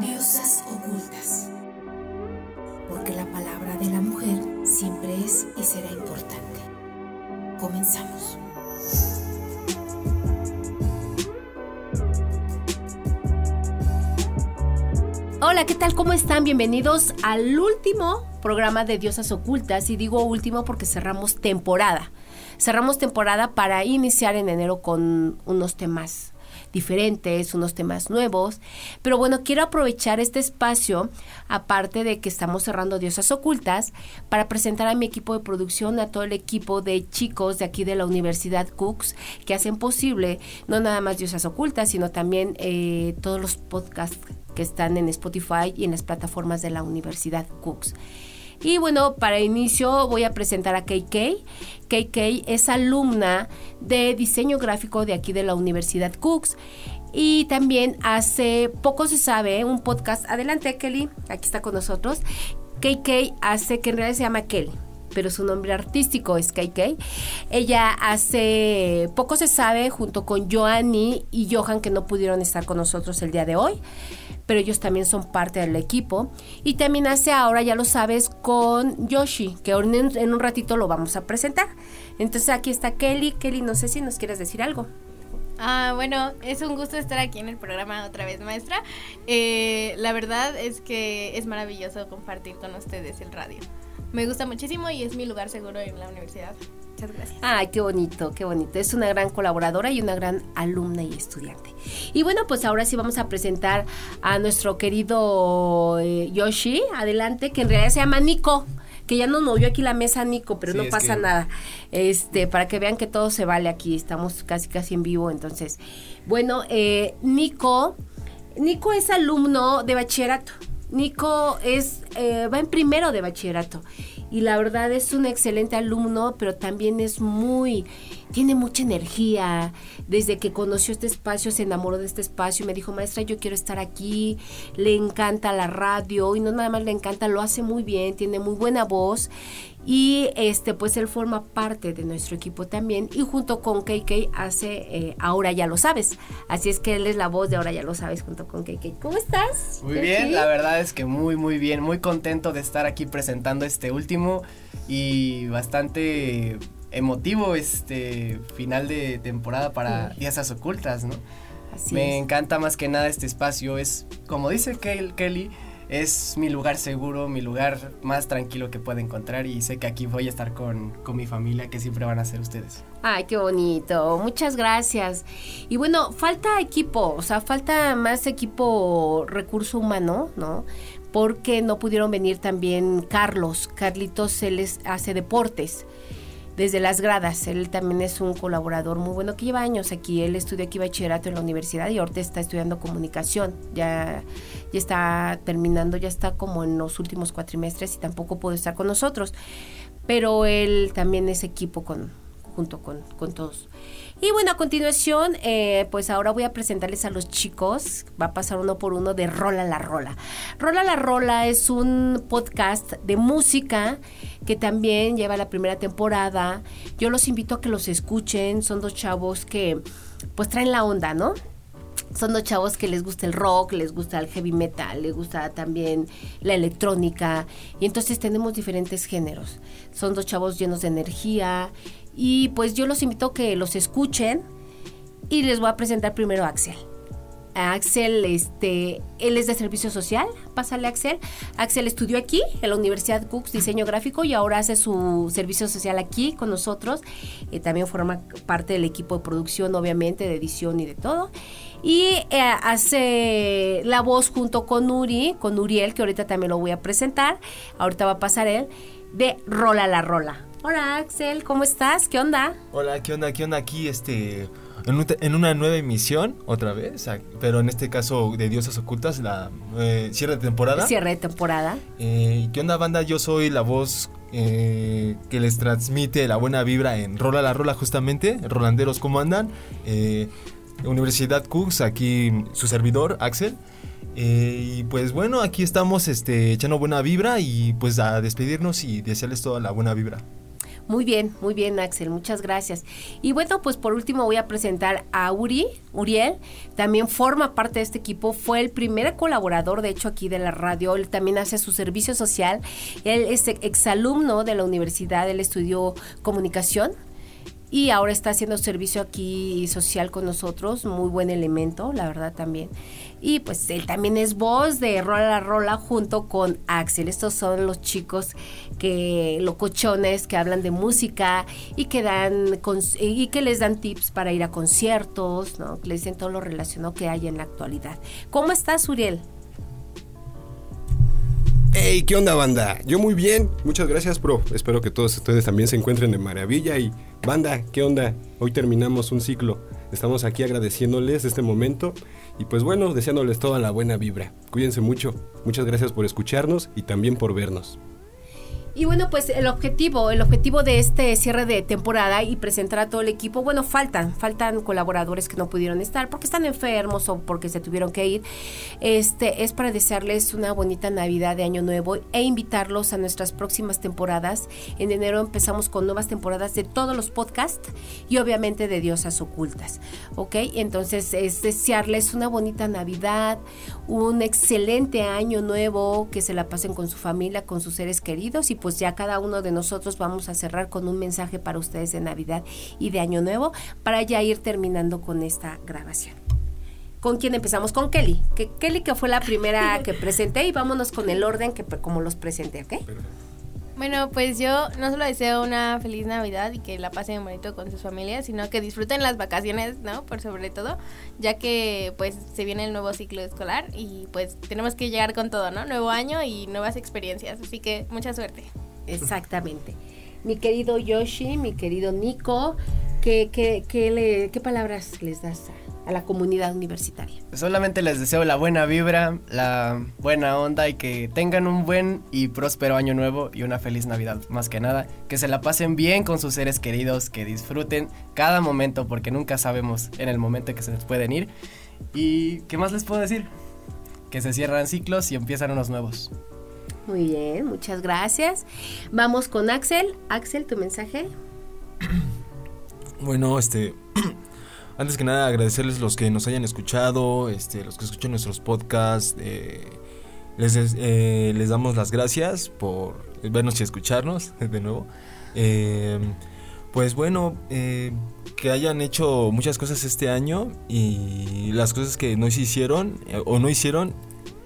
Diosas ocultas. Porque la palabra de la mujer siempre es y será importante. Comenzamos. Hola, ¿qué tal? ¿Cómo están? Bienvenidos al último programa de Diosas Ocultas. Y digo último porque cerramos temporada. Cerramos temporada para iniciar en enero con unos temas diferentes, unos temas nuevos. Pero bueno, quiero aprovechar este espacio, aparte de que estamos cerrando Diosas Ocultas, para presentar a mi equipo de producción, a todo el equipo de chicos de aquí de la Universidad Cooks, que hacen posible no nada más Diosas Ocultas, sino también eh, todos los podcasts que están en Spotify y en las plataformas de la Universidad Cooks. Y bueno, para inicio voy a presentar a KK. KK es alumna de diseño gráfico de aquí de la Universidad Cooks. Y también hace poco se sabe un podcast. Adelante, Kelly. Aquí está con nosotros. KK hace, que en realidad se llama Kelly pero su nombre artístico es KK. Ella hace poco se sabe junto con Joanny y Johan que no pudieron estar con nosotros el día de hoy pero ellos también son parte del equipo. Y también hace ahora, ya lo sabes, con Yoshi, que en, un ratito lo vamos a presentar. Entonces aquí está Kelly. Kelly, no sé si nos quieres decir algo. Ah, bueno, es un gusto estar aquí en el programa otra vez, maestra. Eh, la verdad es que es maravilloso compartir con ustedes el radio. Me gusta muchísimo y es mi lugar seguro en la universidad. Muchas gracias. Ay, qué bonito, qué bonito. Es una gran colaboradora y una gran alumna y estudiante. Y bueno, pues ahora sí vamos a presentar a nuestro querido eh, Yoshi. Adelante, que en realidad se llama Nico que ya nos movió aquí la mesa Nico, pero no pasa nada. Este, para que vean que todo se vale aquí, estamos casi casi en vivo, entonces. Bueno, eh, Nico, Nico es alumno de bachillerato. Nico es, eh, va en primero de bachillerato y la verdad es un excelente alumno, pero también es muy, tiene mucha energía. Desde que conoció este espacio, se enamoró de este espacio y me dijo, maestra, yo quiero estar aquí. Le encanta la radio y no nada más le encanta, lo hace muy bien, tiene muy buena voz y este pues él forma parte de nuestro equipo también y junto con KK hace eh, Ahora ya lo sabes. Así es que él es la voz de Ahora ya lo sabes junto con KK. ¿Cómo estás? Muy bien, la verdad es que muy muy bien, muy contento de estar aquí presentando este último y bastante emotivo este final de temporada para Días Ocultas, ¿no? Así Me encanta más que nada este espacio, es como dice Kelly, es mi lugar seguro, mi lugar más tranquilo que puedo encontrar y sé que aquí voy a estar con, con, mi familia que siempre van a ser ustedes. Ay, qué bonito, muchas gracias. Y bueno, falta equipo, o sea, falta más equipo recurso humano, ¿no? Porque no pudieron venir también Carlos, Carlitos, él les hace deportes desde las gradas. Él también es un colaborador muy bueno que lleva años aquí. Él estudia aquí bachillerato en la universidad y ahorita está estudiando comunicación. Ya, ya está terminando, ya está como en los últimos cuatrimestres y tampoco puede estar con nosotros. Pero él también es equipo con, junto con, con todos. Y bueno, a continuación, eh, pues ahora voy a presentarles a los chicos. Va a pasar uno por uno de Rola la Rola. Rola la Rola es un podcast de música que también lleva la primera temporada. Yo los invito a que los escuchen. Son dos chavos que pues traen la onda, ¿no? Son dos chavos que les gusta el rock, les gusta el heavy metal, les gusta también la electrónica. Y entonces tenemos diferentes géneros. Son dos chavos llenos de energía y pues yo los invito a que los escuchen y les voy a presentar primero a Axel. Axel, este, él es de servicio social, pásale Axel. Axel estudió aquí en la Universidad Cooks Diseño Gráfico y ahora hace su servicio social aquí con nosotros. Eh, también forma parte del equipo de producción, obviamente, de edición y de todo. Y eh, hace la voz junto con Uri, con Uriel, que ahorita también lo voy a presentar. Ahorita va a pasar él, de Rola la Rola. Hola Axel, ¿cómo estás? ¿Qué onda? Hola, ¿qué onda? ¿Qué onda aquí? Este, en, una nueva emisión, otra vez, pero en este caso de Diosas Ocultas, la eh, cierre de temporada. Cierre de temporada. Eh, ¿Qué onda, banda? Yo soy la voz eh, que les transmite la buena vibra en Rola la Rola, justamente. Rolanderos, ¿cómo andan? Universidad Cooks, aquí su servidor, Axel. y pues bueno, aquí estamos este, echando buena vibra y pues a despedirnos y desearles toda la buena vibra. Muy bien, muy bien, Axel, muchas gracias. Y bueno, pues por último voy a presentar a Uri, Uriel, también forma parte de este equipo, fue el primer colaborador, de hecho, aquí de la radio, él también hace su servicio social, él es exalumno de la universidad, él estudió comunicación, y ahora está haciendo servicio aquí social con nosotros, muy buen elemento, la verdad también. Y pues él también es voz de Rola la Rola junto con Axel. Estos son los chicos que locochones que hablan de música y que dan y que les dan tips para ir a conciertos, ¿no? Que les dicen todo lo relacionado que hay en la actualidad. ¿Cómo estás, Uriel? Hey, ¿qué onda, banda? Yo muy bien, muchas gracias, bro. Espero que todos ustedes también se encuentren de maravilla. Y, banda, ¿qué onda? Hoy terminamos un ciclo. Estamos aquí agradeciéndoles este momento y, pues bueno, deseándoles toda la buena vibra. Cuídense mucho. Muchas gracias por escucharnos y también por vernos. Y bueno, pues el objetivo, el objetivo de este cierre de temporada y presentar a todo el equipo, bueno, faltan, faltan colaboradores que no pudieron estar porque están enfermos o porque se tuvieron que ir. Este es para desearles una bonita Navidad de Año Nuevo e invitarlos a nuestras próximas temporadas. En enero empezamos con nuevas temporadas de todos los podcasts y obviamente de Diosas Ocultas. ¿Ok? Entonces es desearles una bonita Navidad, un excelente año nuevo, que se la pasen con su familia, con sus seres queridos y pues ya cada uno de nosotros vamos a cerrar con un mensaje para ustedes de Navidad y de Año Nuevo para ya ir terminando con esta grabación. ¿Con quién empezamos? Con Kelly. Que Kelly que fue la primera que presenté y vámonos con el orden que como los presenté, ¿ok? Bueno, pues yo no solo deseo una feliz Navidad y que la pasen bonito con sus familias, sino que disfruten las vacaciones, ¿no? Por sobre todo, ya que pues se viene el nuevo ciclo escolar y pues tenemos que llegar con todo, ¿no? Nuevo año y nuevas experiencias, así que mucha suerte. Exactamente. Mi querido Yoshi, mi querido Nico, ¿qué, qué, qué, le, qué palabras les das a, la comunidad universitaria? Solamente les deseo la buena vibra, la buena onda y que tengan un buen y próspero año nuevo y una feliz Navidad, más que nada. Que se la pasen bien con sus seres queridos, que disfruten cada momento porque nunca sabemos en el momento que se les pueden ir. ¿Y qué más les puedo decir? Que se cierran ciclos y empiezan unos nuevos. Muy bien, muchas gracias. Vamos con Axel. Axel, tu mensaje. Bueno, este antes que nada agradecerles los que nos hayan escuchado, este, los que escuchan nuestros podcasts. Eh, les, eh, les damos las gracias por vernos y escucharnos de nuevo. Eh, pues bueno, que hayan hecho muchas cosas este año y las cosas que no se hicieron o no hicieron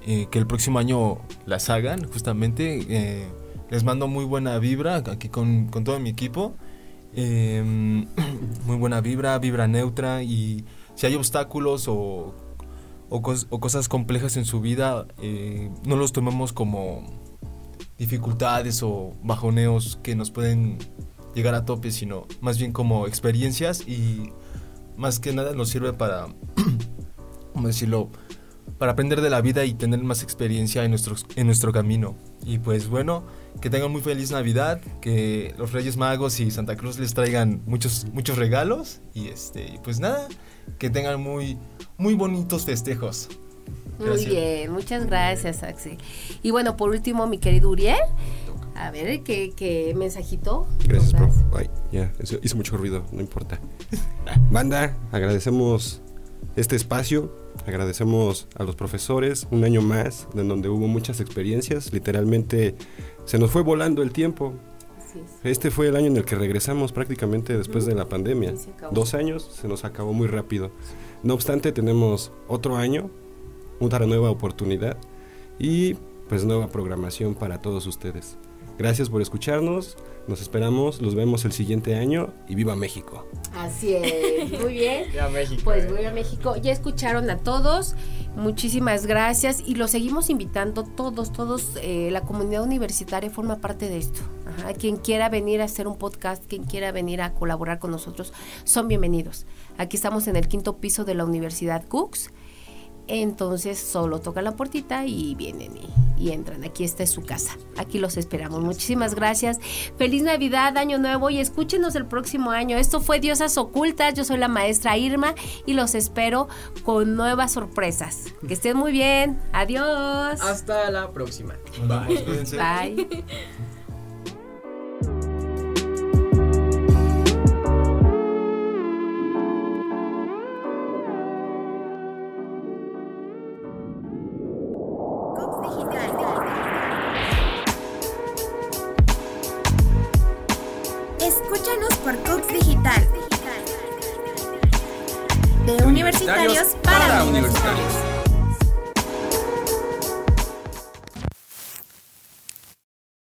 eh, que el próximo año las hagan, justamente. Eh, les mando muy buena vibra aquí con, con todo mi equipo. Em, muy buena vibra, vibra neutra y si hay obstáculos o, o, cosas complejas en su vida, eh, no los tomemos como dificultades o bajoneos que nos pueden llegar a tope, sino más bien como experiencias y más que nada nos sirve para, ¿cómo decirlo? para aprender de la vida y tener más experiencia en nuestro, en nuestro camino. Y pues bueno, que tengan muy feliz Navidad, que los Reyes Magos y Santa Cruz les traigan muchos, muchos regalos y este, pues nada, que tengan muy, muy bonitos festejos. Muy bien, muchas gracias Axel. Y bueno, por último, mi querido Uriel, a ver, ¿qué, qué mensajito? Gracias, bro. Ay, ya, hizo mucho ruido, no importa. Banda, agradecemos este espacio Agradecemos a los profesores un año más, en donde hubo muchas experiencias. Literalmente se nos fue volando el tiempo. Este fue el año en el que regresamos prácticamente después de la pandemia. Dos años se nos acabó muy rápido. No obstante, tenemos otro año, una nueva oportunidad y pues nueva programación para todos ustedes. Gracias por escucharnos. Nos esperamos, los vemos el siguiente año y viva México. Así es, muy bien. viva México. Pues eh. viva México. Ya escucharon a todos, muchísimas gracias y los seguimos invitando todos, todos, eh, la comunidad universitaria forma parte de esto. Ajá. Quien quiera venir a hacer un podcast, quien quiera venir a colaborar con nosotros, son bienvenidos. Aquí estamos en el quinto piso de la Universidad Cooks entonces solo tocan la puertita y vienen y, entran. Aquí está su casa. Aquí los esperamos. Muchísimas gracias. Feliz Navidad, Año Nuevo y escúchenos el próximo año. Esto fue Diosas Ocultas. Yo soy la maestra Irma y los espero con nuevas sorpresas. Que estén muy bien. Adiós. Hasta la próxima. Bye. Bye. Escúchanos por Cooks Digital. De universitarios para universitarios.